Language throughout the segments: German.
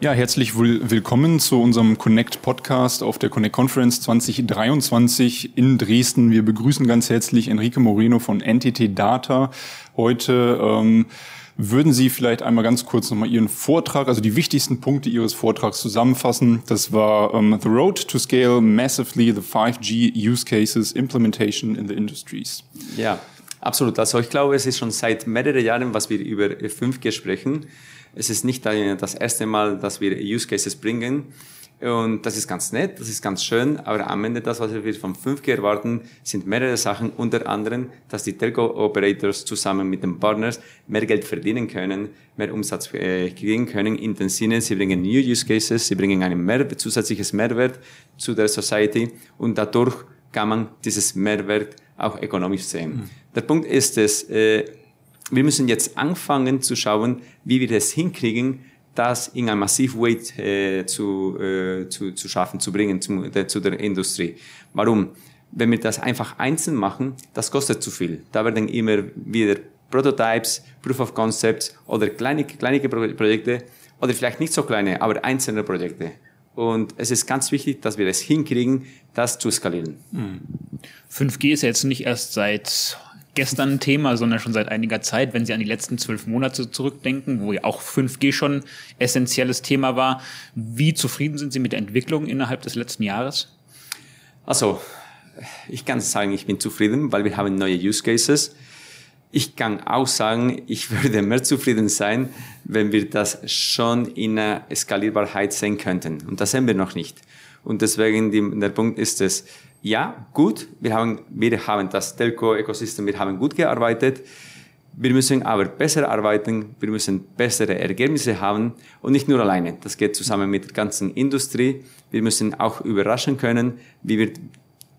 Ja, herzlich willkommen zu unserem Connect Podcast auf der Connect Conference 2023 in Dresden. Wir begrüßen ganz herzlich Enrique Moreno von Entity Data. Heute ähm, würden Sie vielleicht einmal ganz kurz nochmal Ihren Vortrag, also die wichtigsten Punkte Ihres Vortrags zusammenfassen. Das war ähm, The Road to Scale Massively the 5G Use Cases Implementation in the Industries. Ja, absolut. Also ich glaube, es ist schon seit mehreren Jahren, was wir über 5G sprechen. Es ist nicht das erste Mal, dass wir Use Cases bringen. Und das ist ganz nett, das ist ganz schön, aber am Ende das, was wir vom 5G erwarten, sind mehrere Sachen, unter anderem, dass die Telco-Operators zusammen mit den Partners mehr Geld verdienen können, mehr Umsatz äh, kriegen können, in den Sinne, sie bringen New Use Cases, sie bringen einen Mehrwert, zusätzliches Mehrwert zu der Society und dadurch kann man dieses Mehrwert auch ökonomisch sehen. Mhm. Der Punkt ist es, äh, wir müssen jetzt anfangen zu schauen, wie wir das hinkriegen, das in einem massiv Weight äh, zu, äh, zu, zu schaffen, zu bringen zu, der, zu der Industrie. Warum? Wenn wir das einfach einzeln machen, das kostet zu viel. Da werden immer wieder Prototypes, Proof of Concepts oder kleine, kleine Projekte oder vielleicht nicht so kleine, aber einzelne Projekte. Und es ist ganz wichtig, dass wir es hinkriegen, das zu skalieren. 5G ist jetzt nicht erst seit gestern ein Thema, sondern schon seit einiger Zeit, wenn Sie an die letzten zwölf Monate zurückdenken, wo ja auch 5G schon essentielles Thema war. Wie zufrieden sind Sie mit der Entwicklung innerhalb des letzten Jahres? Also, ich kann sagen, ich bin zufrieden, weil wir haben neue Use Cases. Ich kann auch sagen, ich würde mehr zufrieden sein, wenn wir das schon in der Skalierbarkeit sehen könnten. Und das sehen wir noch nicht. Und deswegen die, der Punkt ist es, ja, gut, wir haben, wir haben das Telco-Ökosystem, wir haben gut gearbeitet. Wir müssen aber besser arbeiten, wir müssen bessere Ergebnisse haben und nicht nur alleine. Das geht zusammen mit der ganzen Industrie. Wir müssen auch überraschen können, wie wir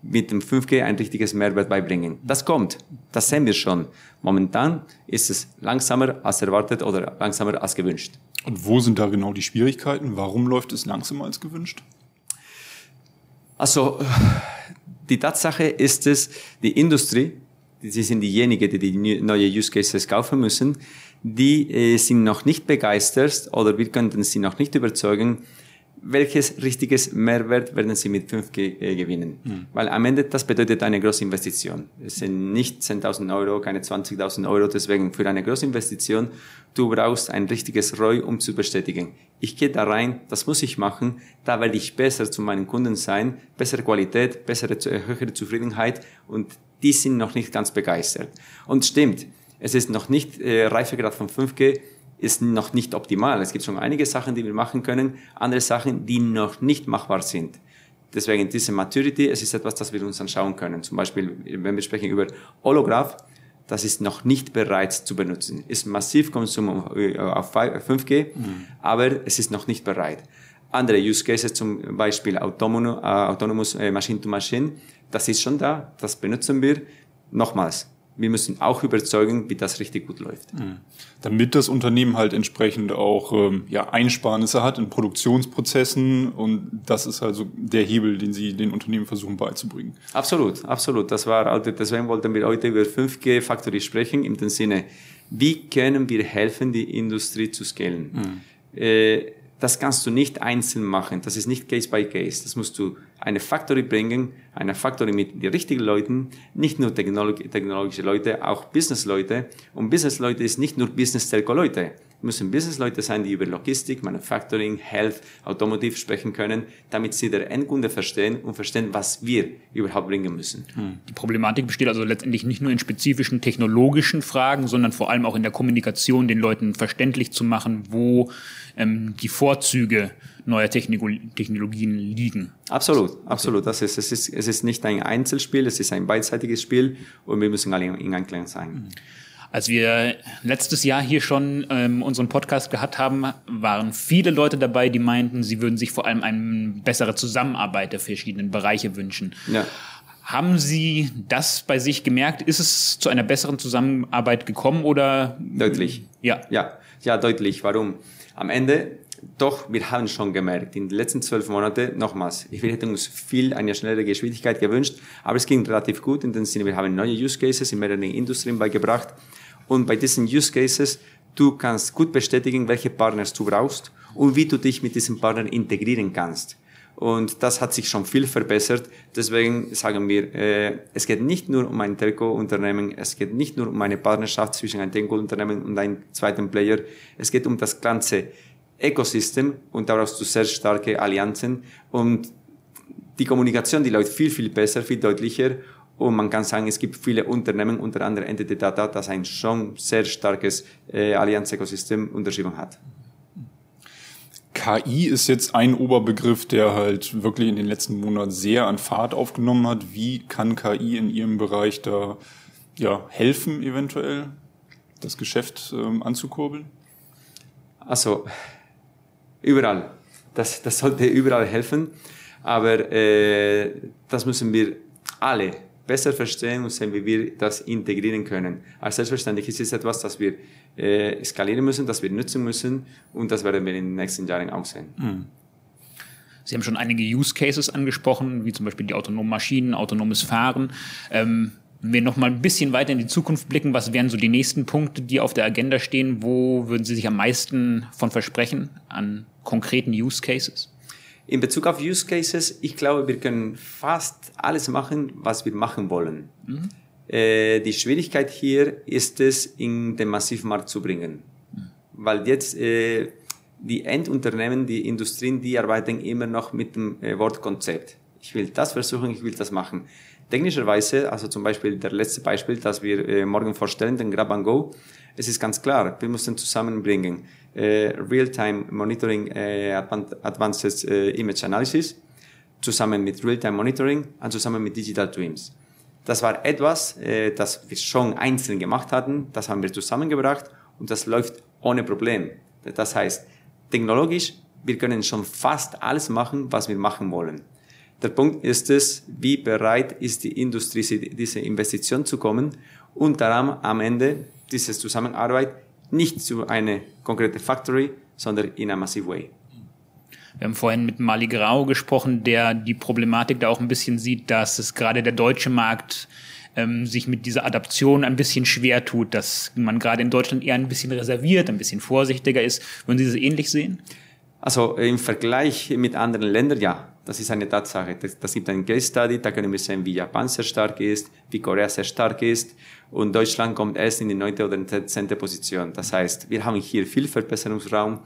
mit dem 5G ein richtiges Mehrwert beibringen. Das kommt, das sehen wir schon. Momentan ist es langsamer als erwartet oder langsamer als gewünscht. Und wo sind da genau die Schwierigkeiten? Warum läuft es langsamer als gewünscht? Also die Tatsache ist es, die Industrie, sie sind diejenigen, die die neue Use Cases kaufen müssen, die äh, sind noch nicht begeistert oder wir könnten sie noch nicht überzeugen, welches richtiges Mehrwert werden Sie mit 5G äh, gewinnen? Mhm. Weil am Ende, das bedeutet eine große Investition. Es sind nicht 10.000 Euro, keine 20.000 Euro. Deswegen für eine große Investition, du brauchst ein richtiges ROI, um zu bestätigen. Ich gehe da rein, das muss ich machen, da werde ich besser zu meinen Kunden sein, bessere Qualität, bessere, höhere Zufriedenheit und die sind noch nicht ganz begeistert. Und stimmt, es ist noch nicht äh, Reifegrad von 5G, ist noch nicht optimal. Es gibt schon einige Sachen, die wir machen können, andere Sachen, die noch nicht machbar sind. Deswegen diese Maturity, es ist etwas, das wir uns anschauen können. Zum Beispiel, wenn wir sprechen über Holograph, das ist noch nicht bereit zu benutzen. Ist massiv Konsum auf 5G, mhm. aber es ist noch nicht bereit. Andere Use Cases, zum Beispiel Autonomous, äh, Autonomous äh, Machine to Machine, das ist schon da, das benutzen wir. Nochmals, wir müssen auch überzeugen, wie das richtig gut läuft. Mhm. Damit das Unternehmen halt entsprechend auch ähm, ja, Einsparnisse hat in Produktionsprozessen und das ist also der Hebel, den Sie den Unternehmen versuchen beizubringen. Absolut, absolut. Das war, also deswegen wollten wir heute über 5G Factory sprechen, im Sinne, wie können wir helfen, die Industrie zu scalen? Mhm. Äh, das kannst du nicht einzeln machen. Das ist nicht Case by Case. Das musst du eine Factory bringen, eine Factory mit den richtigen Leuten, nicht nur technologische Leute, auch Business-Leute. Und Business-Leute ist nicht nur Business-Telco-Leute müssen Businessleute sein, die über Logistik, Manufacturing, Health, Automotive sprechen können, damit sie der Endkunde verstehen und verstehen, was wir überhaupt bringen müssen. Hm. Die Problematik besteht also letztendlich nicht nur in spezifischen technologischen Fragen, sondern vor allem auch in der Kommunikation, den Leuten verständlich zu machen, wo ähm, die Vorzüge neuer Technologien liegen. Absolut, absolut. Das ist, es, ist, es ist nicht ein Einzelspiel, es ist ein beidseitiges Spiel und wir müssen alle in Einklang sein. Als wir letztes Jahr hier schon ähm, unseren Podcast gehabt haben, waren viele Leute dabei, die meinten, sie würden sich vor allem eine bessere Zusammenarbeit der verschiedenen Bereiche wünschen. Ja. Haben Sie das bei sich gemerkt? Ist es zu einer besseren Zusammenarbeit gekommen oder? Deutlich. Ja. Ja, ja, deutlich. Warum? Am Ende, doch, wir haben schon gemerkt, in den letzten zwölf Monaten, nochmals, wir hätten uns viel eine schnellere Geschwindigkeit gewünscht, aber es ging relativ gut in dem Sinne, wir haben neue Use Cases in mehreren Industrien beigebracht und bei diesen Use Cases, du kannst gut bestätigen, welche Partners du brauchst und wie du dich mit diesen Partnern integrieren kannst. Und das hat sich schon viel verbessert. Deswegen sagen wir, äh, es geht nicht nur um ein Telco-Unternehmen, es geht nicht nur um eine Partnerschaft zwischen einem Telco-Unternehmen und einem zweiten Player. Es geht um das ganze Ökosystem und da brauchst du sehr starke Allianzen und die Kommunikation, die läuft viel, viel besser, viel deutlicher und man kann sagen, es gibt viele Unternehmen, unter anderem Entity Data, das ein schon sehr starkes äh, Allianz-Ökosystem unterschrieben hat. KI ist jetzt ein Oberbegriff, der halt wirklich in den letzten Monaten sehr an Fahrt aufgenommen hat. Wie kann KI in Ihrem Bereich da ja, helfen, eventuell das Geschäft ähm, anzukurbeln? Also überall. Das, das sollte überall helfen. Aber äh, das müssen wir alle besser verstehen und sehen, wie wir das integrieren können. Als selbstverständlich ist es etwas, das wir äh, skalieren müssen, das wir nutzen müssen und das werden wir in den nächsten Jahren auch sehen. Mhm. Sie haben schon einige Use Cases angesprochen, wie zum Beispiel die autonomen Maschinen, autonomes Fahren. Ähm, wenn wir noch mal ein bisschen weiter in die Zukunft blicken, was wären so die nächsten Punkte, die auf der Agenda stehen? Wo würden Sie sich am meisten von versprechen an konkreten Use Cases? In Bezug auf Use Cases, ich glaube, wir können fast alles machen, was wir machen wollen. Mhm. Äh, die Schwierigkeit hier ist es, in den Massivmarkt zu bringen. Mhm. Weil jetzt äh, die Endunternehmen, die Industrien, die arbeiten immer noch mit dem äh, Wortkonzept. Ich will das versuchen, ich will das machen. Technischerweise, also zum Beispiel der letzte Beispiel, das wir äh, morgen vorstellen, den Grab and Go, es ist ganz klar, wir müssen zusammenbringen äh, Real-Time Monitoring äh, Advanced äh, Image Analysis zusammen mit Real-Time Monitoring und zusammen mit Digital Twins. Das war etwas, äh, das wir schon einzeln gemacht hatten, das haben wir zusammengebracht und das läuft ohne Problem. Das heißt, technologisch, wir können schon fast alles machen, was wir machen wollen. Der Punkt ist es, wie bereit ist die Industrie, diese Investition zu kommen und daran am Ende diese Zusammenarbeit nicht zu einer konkreten Factory, sondern in einem massive way. Wir haben vorhin mit Mali Grau gesprochen, der die Problematik da auch ein bisschen sieht, dass es gerade der deutsche Markt ähm, sich mit dieser Adaption ein bisschen schwer tut, dass man gerade in Deutschland eher ein bisschen reserviert, ein bisschen vorsichtiger ist. Würden Sie das ähnlich sehen? Also im Vergleich mit anderen Ländern, ja, das ist eine Tatsache. Das, das gibt einen Case Study, da können wir sehen, wie Japan sehr stark ist, wie Korea sehr stark ist und Deutschland kommt erst in die neunte oder zehnte Position. Das heißt, wir haben hier viel Verbesserungsraum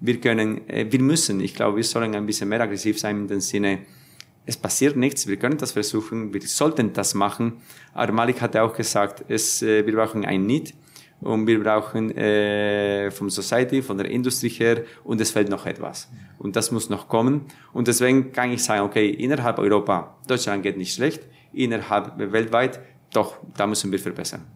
wir können, äh, wir müssen, ich glaube, wir sollen ein bisschen mehr aggressiv sein in dem Sinne, es passiert nichts, wir können das versuchen, wir sollten das machen. Aber Malik hatte auch gesagt, es, äh, wir brauchen ein Need und wir brauchen äh, vom Society, von der Industrie her und es fehlt noch etwas. Und das muss noch kommen. Und deswegen kann ich sagen, okay, innerhalb Europa, Deutschland geht nicht schlecht, innerhalb weltweit, doch, da müssen wir verbessern.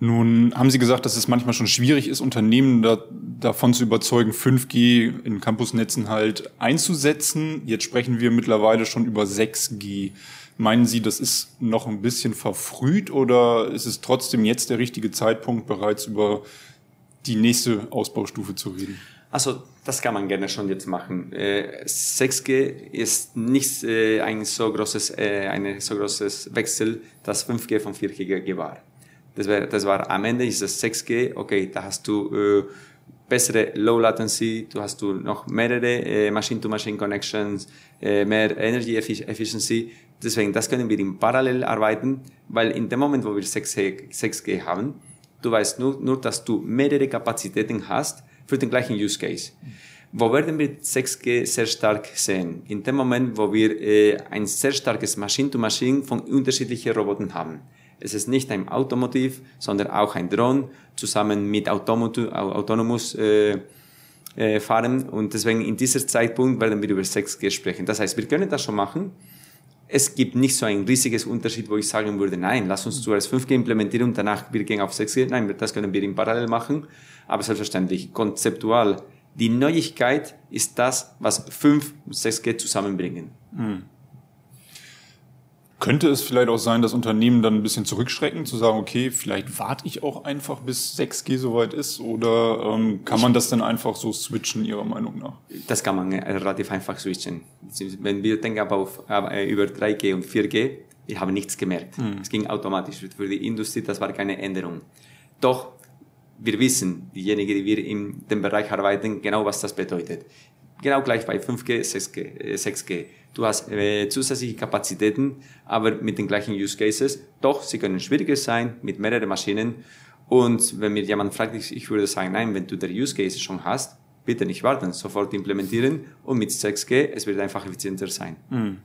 Nun haben Sie gesagt, dass es manchmal schon schwierig ist, Unternehmen da, davon zu überzeugen, 5G in Campusnetzen halt einzusetzen. Jetzt sprechen wir mittlerweile schon über 6G. Meinen Sie, das ist noch ein bisschen verfrüht oder ist es trotzdem jetzt der richtige Zeitpunkt, bereits über die nächste Ausbaustufe zu reden? Also das kann man gerne schon jetzt machen. Äh, 6G ist nicht äh, ein so großes, äh, ein so großes Wechsel, dass 5G von 4G war. Das war, das war am Ende ist das 6G, okay, da hast du äh, bessere Low Latency, du hast du noch mehrere äh, Machine-to-Machine-Connections, äh, mehr Energy Efficiency. Deswegen, das können wir im Parallel arbeiten, weil in dem Moment, wo wir 6G, 6G haben, du weißt nur, nur, dass du mehrere Kapazitäten hast für den gleichen Use Case. Wo werden wir 6G sehr stark sehen? In dem Moment, wo wir äh, ein sehr starkes Machine-to-Machine -Machine von unterschiedlichen Robotern haben. Es ist nicht ein Automotiv, sondern auch ein Drone zusammen mit Autonomous äh, äh, fahren. Und deswegen in diesem Zeitpunkt werden wir über 6G sprechen. Das heißt, wir können das schon machen. Es gibt nicht so ein riesiges Unterschied, wo ich sagen würde, nein, lass uns zuerst 5G implementieren und danach wir gehen auf 6G. Nein, das können wir in Parallel machen. Aber selbstverständlich, konzeptual, die Neuigkeit ist das, was 5 und 6G zusammenbringen. Mhm. Könnte es vielleicht auch sein, dass Unternehmen dann ein bisschen zurückschrecken, zu sagen, okay, vielleicht warte ich auch einfach, bis 6G soweit ist? Oder ähm, kann man das dann einfach so switchen, Ihrer Meinung nach? Das kann man äh, relativ einfach switchen. Wenn wir denken aber auf, äh, über 3G und 4G, wir haben nichts gemerkt. Mhm. Es ging automatisch. Für die Industrie, das war keine Änderung. Doch, wir wissen, diejenigen, die wir in dem Bereich arbeiten, genau was das bedeutet. Genau gleich bei 5G, 6G. 6G. Du hast äh, zusätzliche Kapazitäten, aber mit den gleichen Use Cases. Doch, sie können schwieriger sein, mit mehreren Maschinen. Und wenn mir jemand fragt, ich würde sagen, nein, wenn du der Use Case schon hast, bitte nicht warten, sofort implementieren und mit 6G, es wird einfach effizienter sein. Mhm.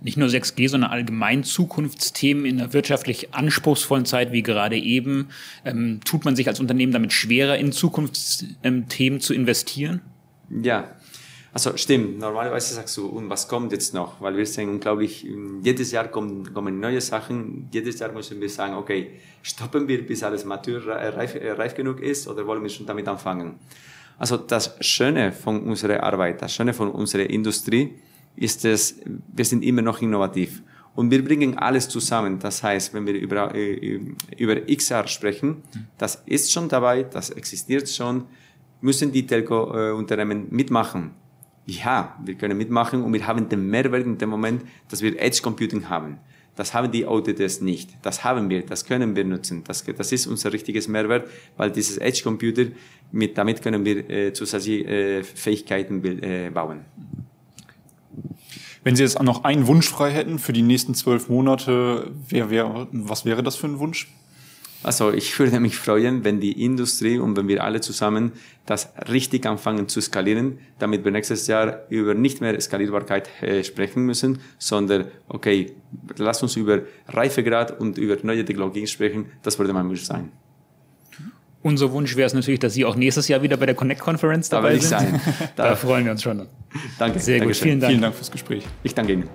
Nicht nur 6G, sondern allgemein Zukunftsthemen in einer wirtschaftlich anspruchsvollen Zeit wie gerade eben. Ähm, tut man sich als Unternehmen damit schwerer, in Zukunftsthemen zu investieren? Ja, also stimmt, normalerweise sagst du, und was kommt jetzt noch? Weil wir sehen unglaublich, jedes Jahr kommen, kommen neue Sachen, jedes Jahr müssen wir sagen, okay, stoppen wir, bis alles matur, reif, reif genug ist oder wollen wir schon damit anfangen? Also das Schöne von unserer Arbeit, das Schöne von unserer Industrie ist es, wir sind immer noch innovativ. Und wir bringen alles zusammen. Das heißt, wenn wir über, äh, über XR sprechen, das ist schon dabei, das existiert schon, müssen die Telco-Unternehmen mitmachen ja, wir können mitmachen und wir haben den Mehrwert in dem Moment, dass wir Edge Computing haben. Das haben die OTTs nicht. Das haben wir, das können wir nutzen. Das, das ist unser richtiges Mehrwert, weil dieses Edge Computer, mit, damit können wir äh, zusätzliche äh, Fähigkeiten äh, bauen. Wenn Sie jetzt noch einen Wunsch frei hätten für die nächsten zwölf Monate, wer, wer, was wäre das für ein Wunsch? Also ich würde mich freuen, wenn die Industrie und wenn wir alle zusammen das richtig anfangen zu skalieren, damit wir nächstes Jahr über nicht mehr Skalierbarkeit äh, sprechen müssen, sondern okay, lass uns über Reifegrad und über neue Technologien sprechen. Das würde mein Wunsch sein. Unser Wunsch wäre es natürlich, dass Sie auch nächstes Jahr wieder bei der Connect Conference dabei da sind. Sein. Da, da freuen wir uns schon. Danke. Sehr gut. Vielen Dank. Vielen Dank fürs Gespräch. Ich danke Ihnen.